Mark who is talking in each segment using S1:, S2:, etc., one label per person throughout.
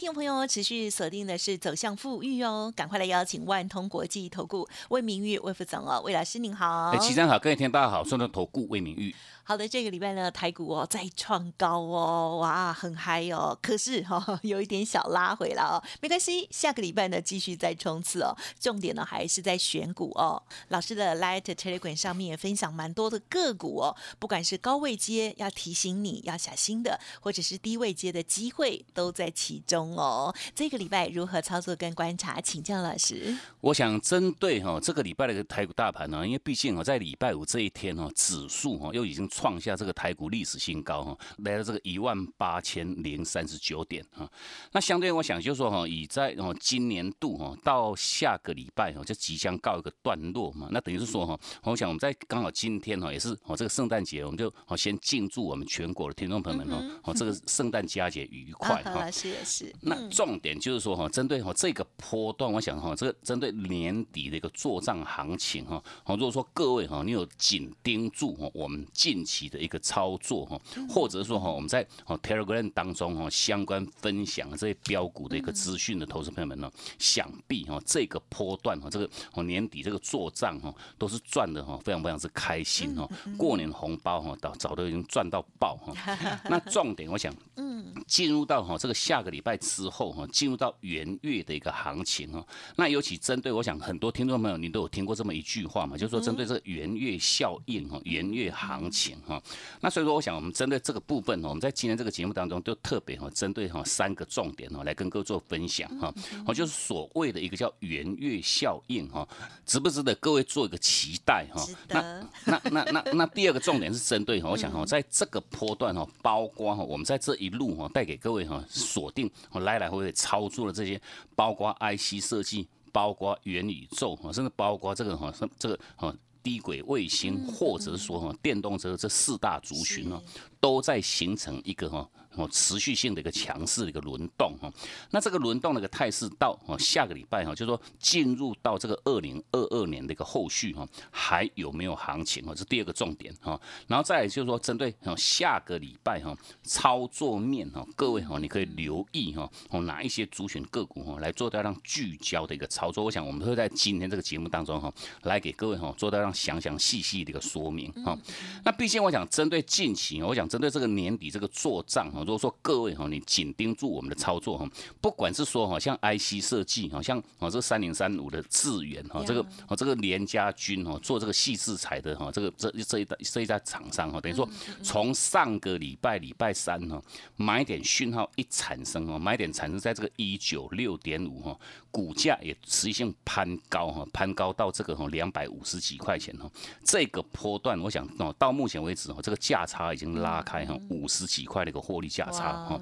S1: 听众朋友持续锁定的是走向富裕哦，赶快来邀请万通国际投顾魏明玉魏副总哦，魏老师您好。
S2: 哎，齐生好，各位听大家好，顺德投顾魏明玉。
S1: 好的，这个礼拜呢，台股哦再创高哦，哇，很嗨哦。可是哈，有一点小拉回了哦，没关系，下个礼拜呢继续再冲刺哦。重点呢还是在选股哦。老师的 Light Telegram 上面也分享蛮多的个股哦，不管是高位接要提醒你要小心的，或者是低位接的机会都在其中哦。这个礼拜如何操作跟观察，请教老师。
S2: 我想针对哈这个礼拜的台股大盘呢，因为毕竟哦在礼拜五这一天哦，指数哦又已经。创下这个台股历史新高哈，来到这个一万八千零三十九点哈。那相对我想就是说哈，以在哦今年度哈到下个礼拜哈就即将告一个段落嘛。那等于是说哈，我想我们在刚好今天哈也是哦这个圣诞节，我们就哦先敬祝我们全国的听众朋友们哦哦这个圣诞佳节愉快
S1: 哈。是是。
S2: 那重点就是说哈，针对哈这个波段，我想哈这个针对年底的一个做账行情哈，好如果说各位哈你有紧盯住哈我们近。期的一个操作哈，或者说哈，我们在哦 Telegram 当中哈，相关分享这些标股的一个资讯的投资朋友们呢，想必哈这个波段哈，这个哦年底这个做账哈，都是赚的哈，非常非常之开心哈，过年红包哈，早早都已经赚到爆哈。那重点我想，嗯，进入到哈这个下个礼拜之后哈，进入到元月的一个行情哈，那尤其针对我想很多听众朋友，你都有听过这么一句话嘛，就是说针对这个元月效应哈，元月行情。哈，那所以说，我想我们针对这个部分，我们在今天这个节目当中，就特别哈，针对哈三个重点哈，来跟各位做分享哈。哦，就是所谓的一个叫元月效应哈，值不值得各位做一个期待哈？
S1: 那
S2: 那那那那第二个重点是针对哈，我想哈，在这个波段哈，包括哈，我们在这一路哈，带给各位哈锁定来来回回操作的这些，包括 IC 设计，包括元宇宙哈，甚至包括这个哈，这个哈。低轨卫星，或者说哈电动车这四大族群呢，都在形成一个哈。哦，持续性的一个强势的一个轮动哈，那这个轮动的一个态势到哦下个礼拜哈，就说进入到这个二零二二年的一个后续哈，还有没有行情哦？这第二个重点哈。然后再就是说，针对哦下个礼拜哈操作面哈，各位哈你可以留意哈哦哪一些主选个股哈来做到让聚焦的一个操作。我想我们会在今天这个节目当中哈来给各位哈做到让详详细细的一个说明哈。那毕竟我想针对近期，我想针对这个年底这个做账哈。如果说各位哈，你紧盯住我们的操作哈，不管是说哈，像 IC 设计哈，像哦这三零三五的智源哈，这个哦这个联家军哦，做这个细制材的哈，这个这这一代这一家厂商哈，等于说从上个礼拜礼拜三哈，买点讯号一产生哦，买点产生在这个一九六点五哈，股价也持续性攀高哈，攀高到这个哈两百五十几块钱哈，这个波段我想哦到目前为止哈，这个价差已经拉开哈五十几块的一个获利。价差哈，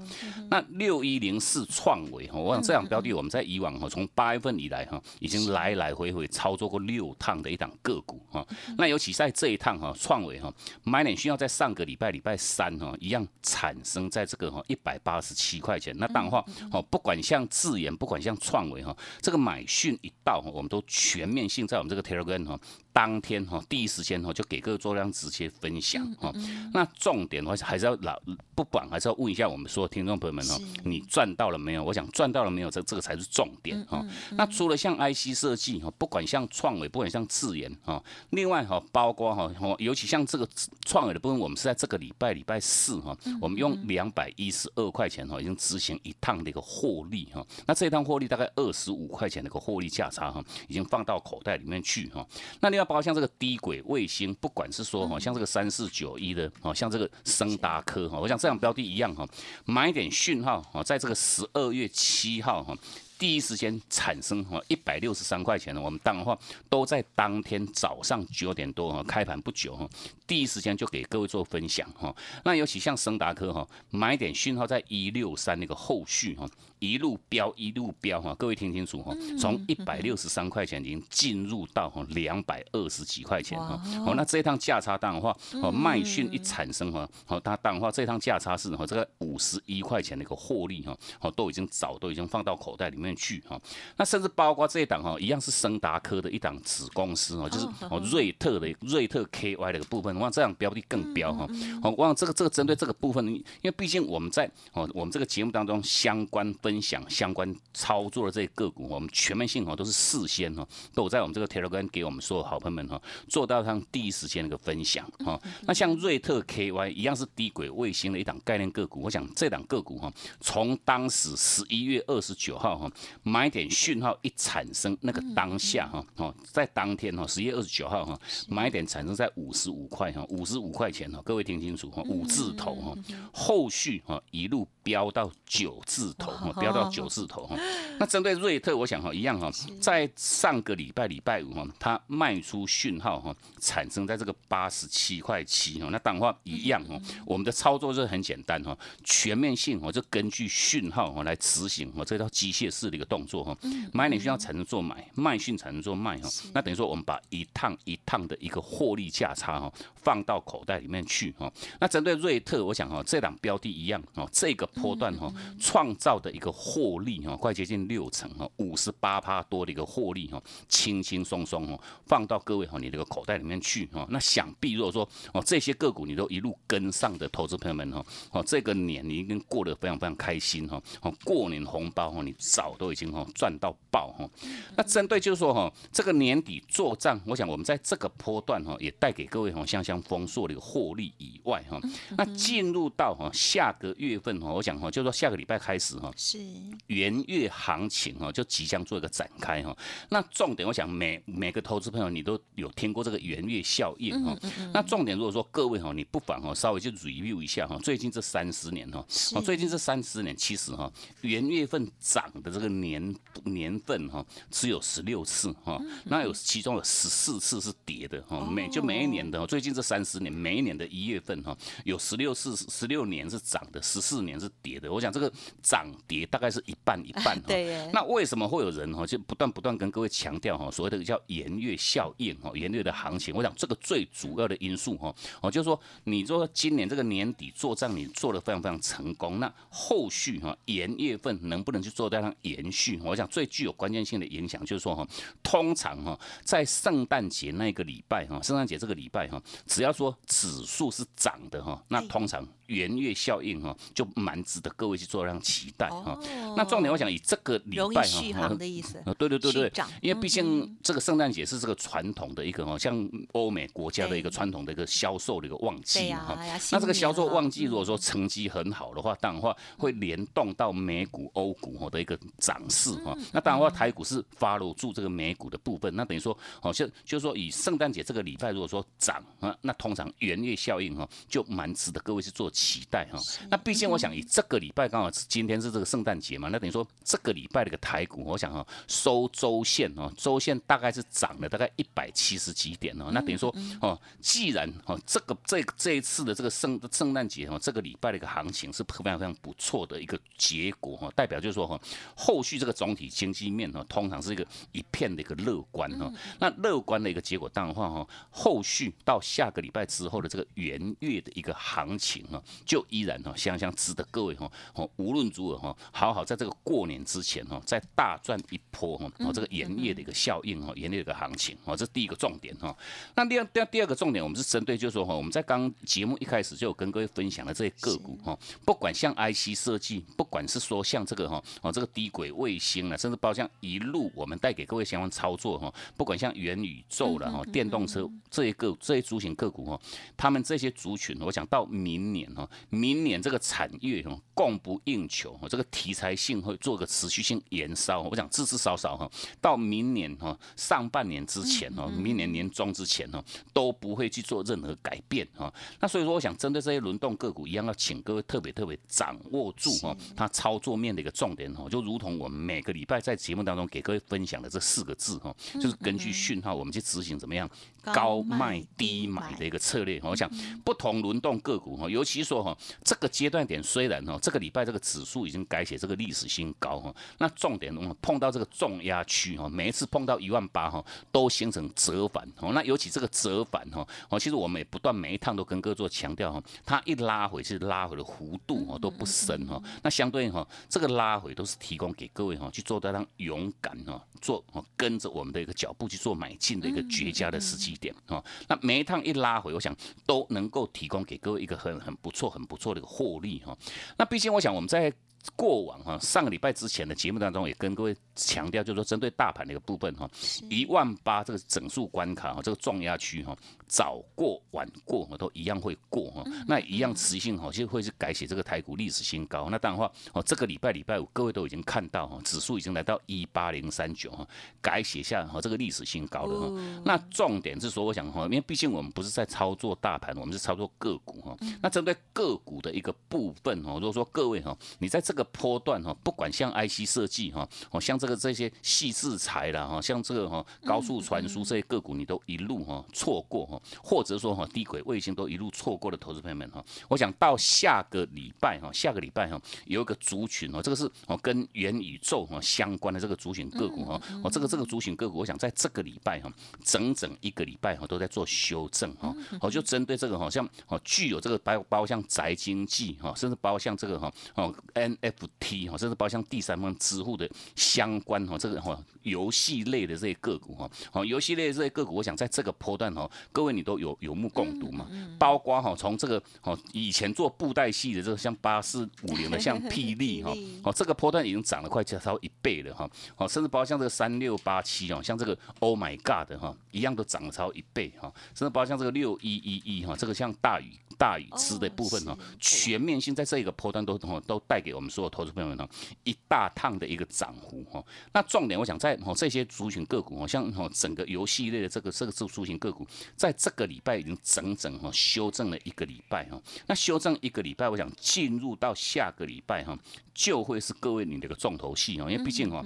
S2: 那六一零四创维哈，我想这样标的我们在以往哈，从八月份以来哈，已经来来回回操作过六趟的一档个股哈。那尤其在这一趟哈，创维哈买点需要在上个礼拜礼拜三哈一样产生在这个哈一百八十七块钱。那当然话哦，不管像智研，不管像创维哈，这个买讯一到哈，我们都全面性在我们这个 Telegram 哈。当天哈，第一时间哈就给各位做这样直接分享哈。那重点的话还是要老不管，还是要问一下我们所有听众朋友们哈，你赚到了没有？我想赚到了没有？这这个才是重点哈。那除了像 IC 设计哈，不管像创伟，不管像智研哈，另外哈，包括哈，尤其像这个创伟的部分，我们是在这个礼拜礼拜四哈，我们用两百一十二块钱哈，已经执行一趟的一个获利哈。那这一趟获利大概二十五块钱的一个获利价差哈，已经放到口袋里面去哈。那另外。包括像这个低轨卫星，不管是说哈，像这个三四九一的哦，像这个升达科哈，我想这样标的一样哈，买点讯号哈，在这个十二月七号哈。第一时间产生哈一百六十三块钱的，我们当的话都在当天早上九点多哈开盘不久哈，第一时间就给各位做分享哈。那尤其像升达科哈，买点讯号在一六三那个后续哈。一路飙一路飙哈，各位听清楚哈，从一百六十三块钱已经进入到哈两百二十几块钱哈，哦，那这一趟价差当的话，哦，卖讯一产生哈，哦，它当的话这趟价差是哈这个五十一块钱的一个获利哈，哦，都已经早都已经放到口袋里面去哈，那甚至包括这一档哈，一样是升达科的一档子公司哦，就是哦瑞特的瑞特 KY 的一个部分，我想这样标的更标哈，哦，我想这个这个针对这个部分，因为毕竟我们在哦我们这个节目当中相关。分享相关操作的这些个股，我们全面性哈都是事先哈都有在我们这个 Telegram 给我们所有好朋友们哈做到上第一时间的一个分享哈。那像瑞特 KY 一样是低轨卫星的一档概念个股，我想这档个股哈，从当时十一月二十九号哈买点讯号一产生那个当下哈哦，在当天哈十一月二十九号哈买点产生在五十五块哈五十五块钱哈，各位听清楚哈五字头哈，后续哈一路飙到九字头哈。飙到九字头哈，那针对瑞特，我想哈一样哈，在上个礼拜礼拜五哈，它卖出讯号哈，产生在这个八十七块七哈，那当话一样哈，我们的操作是很简单哈，全面性哈，就根据讯号哈来执行哈这套机械式的一个动作哈，买点讯号产生做买，卖讯产生做卖哈，那等于说我们把一趟一趟的一个获利价差哈放到口袋里面去哈，那针对瑞特，我想哈这档标的一样哈，这个波段哈创造的一个。获利哈，快接近六成哈，五十八趴多的一个获利哈，轻轻松松哦，放到各位哈你这个口袋里面去哈。那想必如果说哦这些个股你都一路跟上的投资朋友们哈，哦这个年你已经过得非常非常开心哈。哦过年红包哈你早都已经哈赚到爆哈。那针对就是说哈这个年底做账，我想我们在这个波段哈也带给各位哈香香丰硕的一个获利以外哈，那进入到哈下个月份哈，我想哈就是说下个礼拜开始哈。是元月行情哈，就即将做一个展开哈。那重点，我想每每个投资朋友，你都有听过这个元月效应哈。那重点，如果说各位哈，你不妨哈，稍微就 review 一下哈。最近这三十年哈，哦，最近这三十年，其实哈，元月份涨的这个年年份哈，只有十六次哈。那有其中有十四次是跌的哈。每就每一年的，最近这三十年，每一年的一月份哈，有十六次，十六年是涨的，十四年是跌的。我想这个涨跌大概是一半一半 对，那为什么会有人哈就不断不断跟各位强调哈，所谓的叫盐月效应哈，盐月的行情，我想这个最主要的因素哈，哦就是说你说今年这个年底做账你做的非常非常成功，那后续哈元月份能不能去做这样延续？我想最具有关键性的影响就是说哈，通常哈在圣诞节那个礼拜哈，圣诞节这个礼拜哈，只要说指数是涨的哈，那通常元月效应哈就蛮值得各位去做这样期待哈。那重点，我想以这个礼拜
S1: 哈，的意思，
S2: 对对对对，因为毕竟这个圣诞节是这个传统的一个哈，像欧美国家的一个传统的一个销售的一个旺季哈。那这个销售旺季如果说成绩很好的话，当然话会联动到美股、欧股哈的一个涨势哈。那当然话台股是 follow 住这个美股的部分，那等于说好像就是说以圣诞节这个礼拜如果说涨啊，那通常元月效应哈就蛮值得各位去做期待哈。那毕竟我想以这个礼拜刚好是今天是这个圣诞节嘛，那等于说这个礼拜的一个台股，我想哈收周线哦，周线大概是涨了大概一百七十几点哦。那等于说哦，既然哦这个这这一次的这个圣圣诞节哦，这个礼拜的一个行情是非常非常不错的一个结果哈，代表就是说哈，后续这个总体经济面哦，通常是一个一片的一个乐观哈。那乐观的一个结果，当然话哈，后续到下个礼拜之后的这个元月的一个行情哈，就依然哈，相相值得各位哈，哦无论如何哈，好好在这个过年之前哈，再大赚一波哈，哦，这个盐业的一个效应哈，盐业的一个行情哦，这是第一个重点哈。那第二、第二、第二个重点，我们是针对就是说哈，我们在刚节目一开始就有跟各位分享的这些个股哈，不管像 IC 设计，不管是说像这个哈，哦，这个低轨卫星啊，甚至包括像一路我们带给各位相关操作哈，不管像元宇宙了哈，电动车这些个这些族群个股哈，他们这些族群，我想到明年哈，明年这个产业哈供不应求，这个题材性会做个持续性延烧。我想至至少少哈，到明年哈上半年之前哈，明年年中之前哈都不会去做任何改变哈。那所以说，我想针对这些轮动个股一样，要请各位特别特别掌握住哈，它操作面的一个重点哈，就如同我们每个礼拜在节目当中给各位分享的这四个字哈，就是根据讯号我们去执行怎么样高卖低买的一个策略。我想不同轮动个股哈，尤其说哈这个阶段点虽然哈这个礼拜这个指数已经改写这个历史新高哈，那重点呢碰到这个重压区哈，每一次碰到一万八哈都形成折返哦，那尤其这个折返哈哦，其实我们也不断每一趟都跟各位做强调哈，它一拉回是拉回的弧度哦都不深哈，那相对哈这个拉回都是提供给各位哈去做到让勇敢哈做跟着我们的一个脚步去做买进的一个绝佳的时机点啊，那每一趟一拉回，我想都能够提供给各位一个很很不错很不错的一个获利哈，那毕竟我想我们在。过往哈，上个礼拜之前的节目当中也跟各位强调，就是说针对大盘的一个部分哈，一万八这个整数关卡哈，这个重压区哈，早过晚过都一样会过哈，那一样持续性哈，就会是改写这个台股历史新高。那当然话哦，这个礼拜礼拜五各位都已经看到哈，指数已经来到一八零三九哈，改写下哈这个历史新高了哈。那重点是说，我想哈，因为毕竟我们不是在操作大盘，我们是操作个股哈。那针对个股的一个部分哈，如果说各位哈，你在这个波段哈，不管像 IC 设计哈，哦像这个这些细制材啦哈，像这个哈高速传输这些个股，你都一路哈错过哈，或者说哈低轨卫星都一路错过的投资朋友们哈，我想到下个礼拜哈，下个礼拜哈有一个族群哦，这个是哦跟元宇宙哈相关的这个族群个股哈，哦这个这个族群个股，我想在这个礼拜哈，整整一个礼拜哈都在做修正哈，哦就针对这个好，像哦具有这个包包像宅经济哈，甚至包括像这个哈哦 N NFT 哈，甚至包括像第三方支付的相关哈，这个哈游戏类的这些个股哈，好游戏类的这些个股，我想在这个波段哈，各位你都有有目共睹嘛，包括哈从这个哦以前做布袋戏的这个像八四五零的像 霹雳哈，哦这个波段已经涨了快超一倍了哈，哦甚至包括像这个三六八七哦，像这个 Oh my God 的哈，一样都涨了超一倍哈，甚至包括像这个六一一一哈，这个像大雨大雨吃的部分哈，全面性在这个波段都都带给我们所有投资朋友们呢一大趟的一个涨幅哈。那重点我想在哦这些族群个股哦，像哦整个游戏类的这个这个族族群个股，在这个礼拜已经整整哈修正了一个礼拜哈。那修正一个礼拜，我想进入到下个礼拜哈，就会是各位你的一个重头戏哦，因为毕竟哈。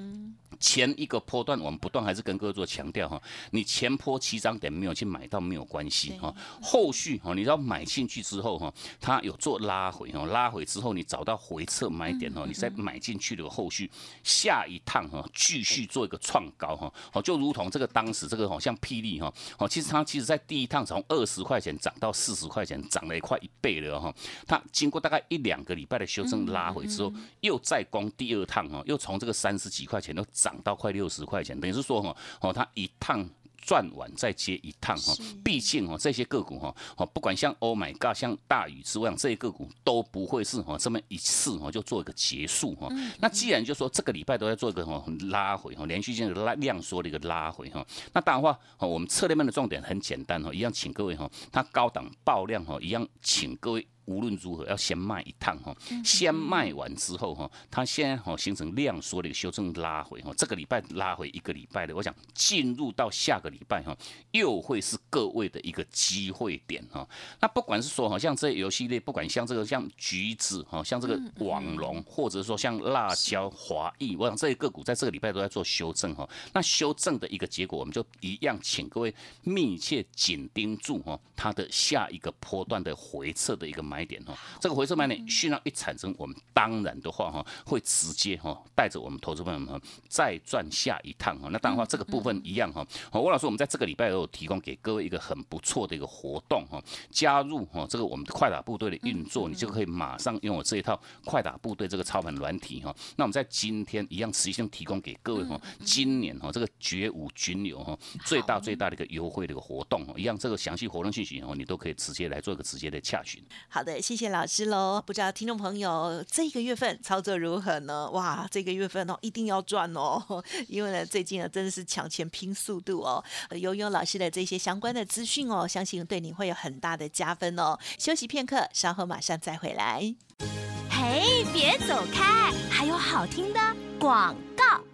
S2: 前一个波段，我们不断还是跟各位做强调哈，你前坡起涨点没有去买到没有关系哈，后续哈你要买进去之后哈，它有做拉回哈，拉回之后你找到回撤买点哈，你再买进去的后续下一趟哈，继续做一个创高哈，好就如同这个当时这个好像霹雳哈，好其实它其实在第一趟从二十块钱涨到四十块钱，涨了快一倍了哈，它经过大概一两个礼拜的修正拉回之后，又再攻第二趟哈，又从这个三十几块钱都涨。涨到快六十块钱，等于是说哈，哦，它一趟赚完再接一趟哈。毕竟哦，这些个股哈，哦，不管像 Oh my God，像大宇之外，这些个股都不会是哈这么一次哈就做一个结束哈。那既然就说这个礼拜都在做一个哈拉回哈，连续性的拉量缩的一个拉回哈，那当然话，我们策略面的重点很简单哈，一样请各位哈，它高档爆量哈，一样请各位。无论如何要先卖一趟哈，先卖完之后哈，它现在哈形成量缩的一个修正拉回哈，这个礼拜拉回一个礼拜的，我想进入到下个礼拜哈，又会是各位的一个机会点哈。那不管是说哈，像这些游戏类，不管像这个像橘子哈，像这个网龙，或者说像辣椒、华裔，我想这些个股在这个礼拜都在做修正哈。那修正的一个结果，我们就一样，请各位密切紧盯住哈，它的下一个波段的回撤的一个。买点哈，这个回撤买点讯号一产生，我们当然的话哈，会直接哈带着我们投资朋友们再赚下一趟哈。那当然话，这个部分一样哈。好，吴老师，我们在这个礼拜有提供给各位一个很不错的一个活动哈，加入哈这个我们的快打部队的运作，你就可以马上拥有这一套快打部队这个操盘软体哈。那我们在今天一样持续性提供给各位哈，今年哈这个绝无军流哈最大最大的一个优惠的一个活动哈，一样这个详细活动信息哦，你都可以直接来做一个直接的洽询。
S1: 好。好的，谢谢老师喽。不知道听众朋友这个月份操作如何呢？哇，这个月份哦一定要赚哦，因为呢最近啊真的是抢钱拼速度哦。悠悠老师的这些相关的资讯哦，相信对你会有很大的加分哦。休息片刻，稍后马上再回来。
S3: 嘿，别走开，还有好听的广告。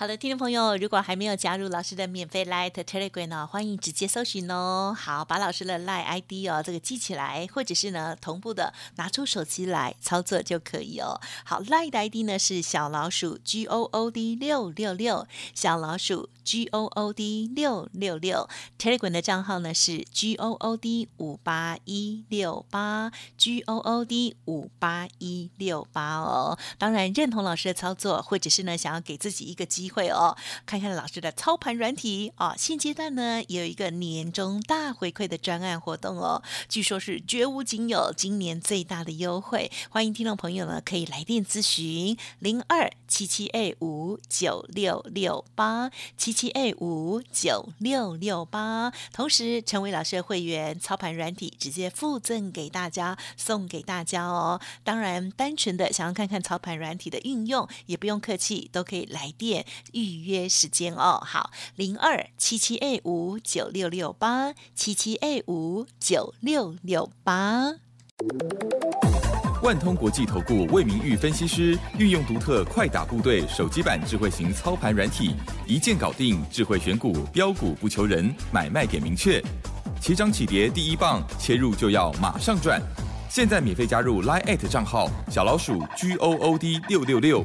S1: 好的，听众朋友，如果还没有加入老师的免费 Light Telegram 呢，欢迎直接搜寻哦。好，把老师的 Light ID 哦，这个记起来，或者是呢同步的拿出手机来操作就可以哦。好，Light ID 呢是小老鼠 G O O D 六六六，小老鼠 G O O D 六六六。Telegram 的账号呢是 G O O D 五八一六八，G O O D 五八一六八哦。当然认同老师的操作，或者是呢想要给自己一个机会哦，看看老师的操盘软体哦。现阶段呢，也有一个年终大回馈的专案活动哦，据说是绝无仅有，今年最大的优惠。欢迎听众朋友呢，可以来电咨询零二七七 A 五九六六八七七 A 五九六六八。同时成为老师的会员，操盘软体直接附赠给大家，送给大家哦。当然，单纯的想要看看操盘软体的运用，也不用客气，都可以来电。预约时间哦，好，零二七七 A 五九六六八七七 A 五九六六八。
S4: 万通国际投顾魏明玉分析师运用独特快打部队手机版智慧型操盘软体，一键搞定智慧选股标股不求人，买卖点明确，起涨起跌第一棒，切入就要马上赚。现在免费加入 Line 账号小老鼠 G O O D 六六六。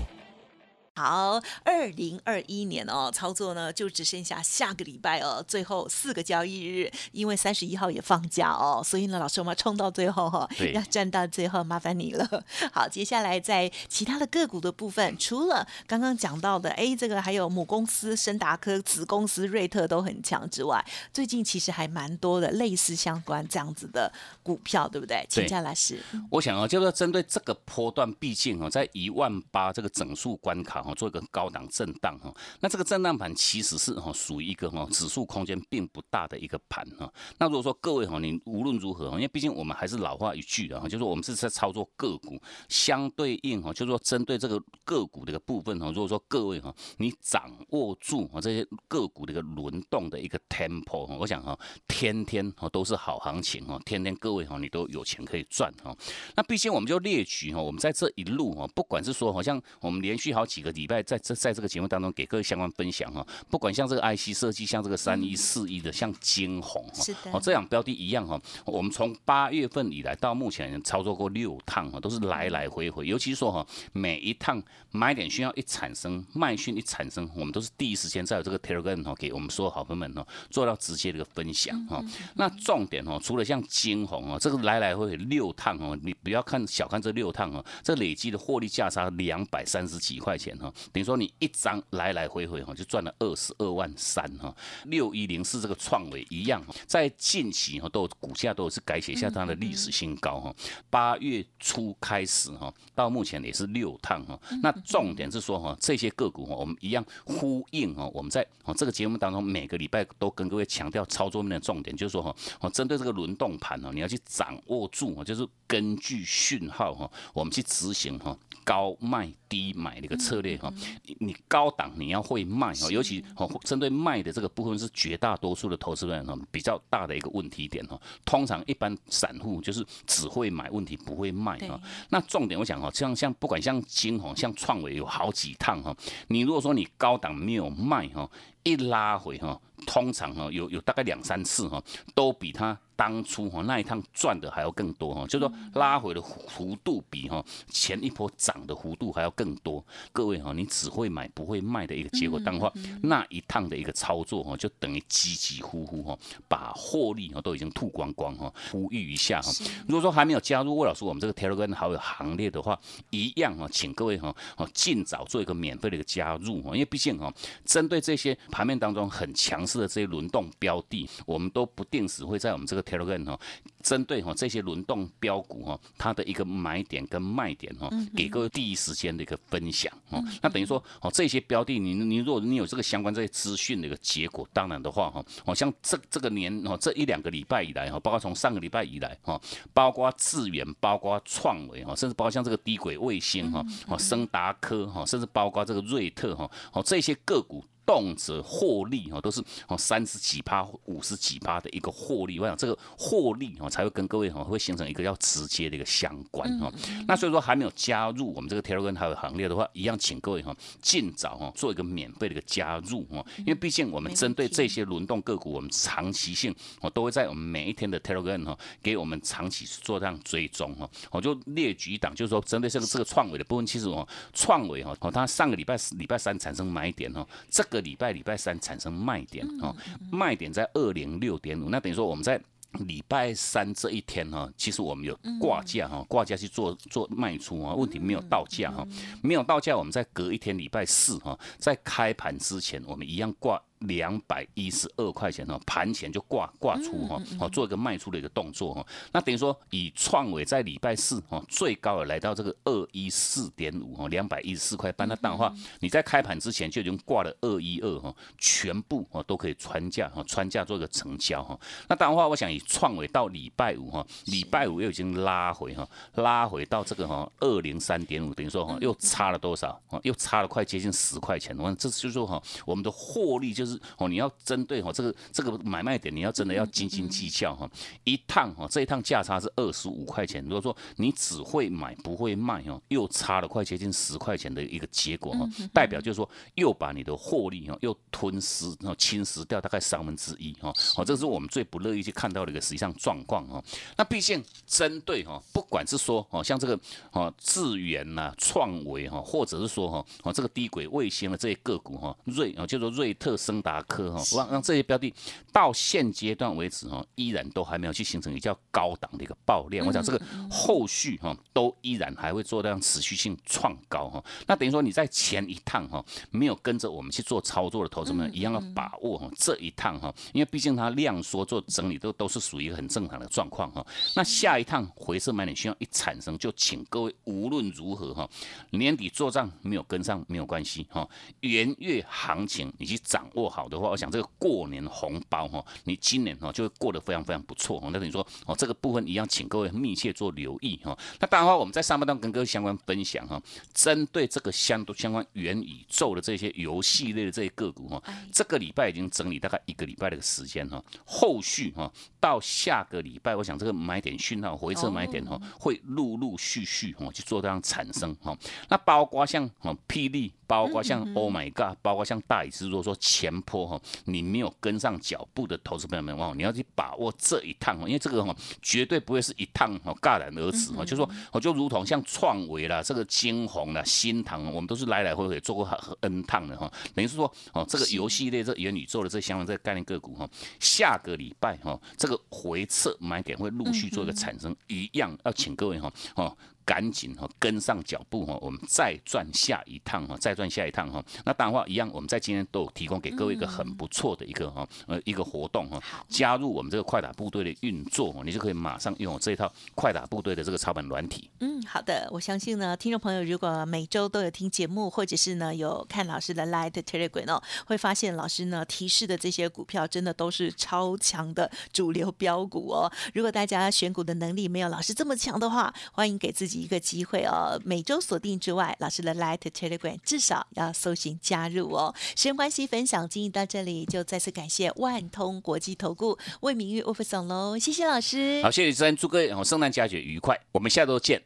S1: 好，二零二一年哦，操作呢就只剩下下个礼拜哦，最后四个交易日，因为三十一号也放假哦，所以呢，老师我们要冲到最后哈，要站到最后，麻烦你了。好，接下来在其他的个股的部分，除了刚刚讲到的，哎，这个还有母公司深达科、子公司瑞特都很强之外，最近其实还蛮多的类似相关这样子的股票，对不对？请教老师，
S2: 我想啊，就是针对这个波段，毕竟哦，在一万八这个整数关卡。做一个高档震荡哈，那这个震荡盘其实是哈属于一个哈指数空间并不大的一个盘哈。那如果说各位哈，你无论如何因为毕竟我们还是老话一句啊，就是我们是在操作个股，相对应哈，就是说针对这个个股的一个部分哈，如果说各位哈，你掌握住啊这些个股的一个轮动的一个 tempo 哈，我想哈，天天哈都是好行情哈，天天各位哈你都有钱可以赚哈。那毕竟我们就列举哈，我们在这一路哈，不管是说好像我们连续好几个。礼拜在这在这个节目当中给各位相关分享哈，不管像这个 IC 设计，像这个三一四一的，像金红
S1: 哈，
S2: 哦这两标的一样哈，我们从八月份以来到目前操作过六趟哈，都是来来回回，尤其是说哈，每一趟买点需要一产生，卖讯一产生，我们都是第一时间在有这个 Telegram 哈，给我们所有好朋友们哈，做到直接的一个分享哈。那重点哦，除了像金红哦，这个来来回回六趟哦，你不要看小看这六趟哦，这累积的获利价差两百三十几块钱哈。等于说你一张来来回回哈，就赚了二十二万三哈。六一零四这个创维一样，在近期哈都股价都是改写下它的历史新高哈。八月初开始哈，到目前也是六趟哈。那重点是说哈，这些个股哈，我们一样呼应哈，我们在这个节目当中每个礼拜都跟各位强调操作面的重点，就是说哈，哦针对这个轮动盘哦，你要去掌握住，就是根据讯号哈，我们去执行哈。高卖低买的一个策略哈，你你高档你要会卖哈，尤其哦针对卖的这个部分是绝大多数的投资人哈比较大的一个问题点哈。通常一般散户就是只会买，问题不会卖哈。那重点我想哈，像像不管像金红像创维有好几趟哈，你如果说你高档没有卖哈，一拉回哈，通常哈有有大概两三次哈，都比它。当初哈那一趟赚的还要更多哈，就说拉回的幅度比哈前一波涨的幅度还要更多。各位哈，你只会买不会卖的一个结果，当话那一趟的一个操作哈，就等于几几乎乎哈，把获利哈都已经吐光光哈。呼吁一下哈，如果说还没有加入魏老师我们这个 Telegram 好友行列的话，一样哈，请各位哈哦尽早做一个免费的一个加入哈，因为毕竟哈，针对这些盘面当中很强势。的这些轮动标的，我们都不定时会在我们这个 Telegram 哈，针对哈这些轮动标股哈，它的一个买点跟卖点哈，给各位第一时间的一个分享哦。那等于说哦，这些标的你你如果你有这个相关这些资讯的一个结果，当然的话哈，哦像这这个年哦这一两个礼拜以来哈，包括从上个礼拜以来哈，包括智远，包括创维哈，甚至包括像这个低轨卫星哈，哦升达科哈，甚至包括这个瑞特哈，哦这些个股。动辄获利哦，都是哦三十几趴、五十几趴的一个获利。我想这个获利哦，才会跟各位哈会形成一个要直接的一个相关哈。那所以说还没有加入我们这个 Telegram 还有行列的话，一样请各位哈尽早哈做一个免费的一个加入哦。因为毕竟我们针对这些轮动个股，我们长期性哦都会在我们每一天的 Telegram 哈给我们长期做这样追踪哈。我就列举一档，就是说针对这个这个创维的部分，其实哦创维哈哦它上个礼拜礼拜三产生买点哦，这个礼拜礼拜三产生卖点哦，卖点在二零六点五，那等于说我们在礼拜三这一天哈，其实我们有挂价哈，挂价去做做卖出啊，问题没有到价哈，没有到价，我们在隔一天礼拜四哈，在开盘之前，我们一样挂。两百一十二块钱哈，盘前就挂挂出哈，好做一个卖出的一个动作哈。那等于说以创伟在礼拜四哈最高的来到这个二一四点五哈，两百一十四块半。那当然话，你在开盘之前就已经挂了二一二哈，全部哦都可以穿价哈，穿价做一个成交哈。那当然话，我想以创伟到礼拜五哈，礼拜五又已经拉回哈，拉回到这个哈二零三点五，等于说哈又差了多少？又差了快接近十块钱。我看这就是说哈，我们的获利就是。哦，你要针对哈这个这个买卖点，你要真的要斤斤计较哈。一趟哈这一趟价差是二十五块钱，如果说你只会买不会卖哈，又差了快接近十块钱的一个结果哈，代表就是说又把你的获利哈又吞噬然后侵蚀掉大概三分之一哈。哦，这是我们最不乐意去看到的一个实际上状况哈。那毕竟针对哈，不管是说哦像这个哦智源呐、创维哈，或者是说哈哦这个低轨卫星的这些个股哈，瑞啊叫做瑞特升达。科哈，让让这些标的到现阶段为止哈，依然都还没有去形成比较高档的一个爆量。我想这个后续哈，都依然还会做这样持续性创高哈。那等于说你在前一趟哈，没有跟着我们去做操作的投资们，一样要把握哈这一趟哈，因为毕竟它量缩做整理都都是属于一个很正常的状况哈。那下一趟回撤买点需要一产生，就请各位无论如何哈，年底做账没有跟上没有关系哈，元月行情你去掌握好。的话，我想这个过年红包哈，你今年哈就会过得非常非常不错哈。那等于说哦，这个部分一样，请各位密切做留意哈。那当然话，我们在上半段跟各位相关分享哈，针对这个相相关元宇宙的这些游戏类的这些个股哈，这个礼拜已经整理大概一个礼拜的个时间哈，后续哈到下个礼拜，我想这个买点讯号回撤买点哈，会陆陆续续哈去做这样产生哈。那包括像哦霹雳。包括像 Oh my God，包括像大宇如果说前坡哈，你没有跟上脚步的投资朋友们哦，你要去把握这一趟哦，因为这个哈绝对不会是一趟哈戛然而止哈，就说我就如同像创维啦、这个金鸿啦、新唐，我们都是来来回回做过 N 趟的哈，等于是说哦，这个游戏类这元宇宙的这相关这个概念个股哈，下个礼拜哈，这个回撤买点会陆续做一个产生，一样要请各位哈哦。赶紧哈跟上脚步哈，我们再转下一趟哈，再转下一趟哈。那当然话一样，我们在今天都有提供给各位一个很不错的一个哈呃一个活动哈，加入我们这个快打部队的运作，你就可以马上拥有这一套快打部队的这个操盘软体。
S1: 嗯，好的，我相信呢，听众朋友如果每周都有听节目，或者是呢有看老师的 Light Telegram 哦，会发现老师呢提示的这些股票真的都是超强的主流标股哦。如果大家选股的能力没有老师这么强的话，欢迎给自己。一个机会哦，每周锁定之外，老师的 Light Telegram 至少要搜寻加入哦。时间关系，分享经营到这里，就再次感谢万通国际投顾魏明玉 officer 喽，谢谢老师。
S2: 好，谢谢主持人，祝各位圣诞佳节愉快，我们下周见。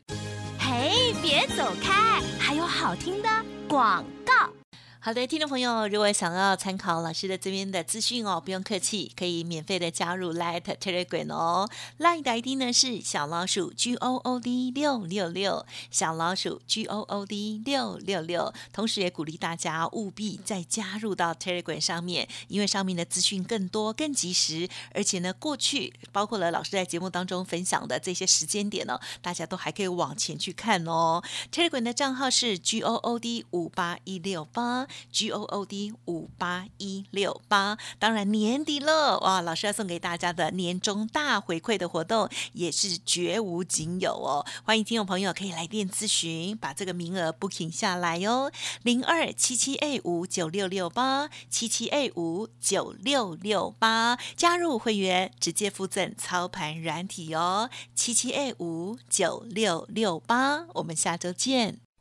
S3: 嘿，别走开，还有好听的广告。
S1: 好的，听众朋友，如果想要参考老师的这边的资讯哦，不用客气，可以免费的加入 Light Telegram 哦。Light 的 ID 呢是小老鼠 G O O D 六六六，小老鼠 G O O D 六六六。同时也鼓励大家务必再加入到 Telegram 上面，因为上面的资讯更多、更及时，而且呢，过去包括了老师在节目当中分享的这些时间点呢，大家都还可以往前去看哦。Telegram 的账号是 G O O D 五八一六八。G O O D 五八一六八。当然年底了，哇，老师要送给大家的年终大回馈的活动也是绝无仅有哦。欢迎听众朋友可以来电咨询，把这个名额 booking 下来哟。零二七七 A 五九六六八七七 A 五九六六八，加入会员直接附赠操盘软体哦。七七 A 五九六六八，我们下周见。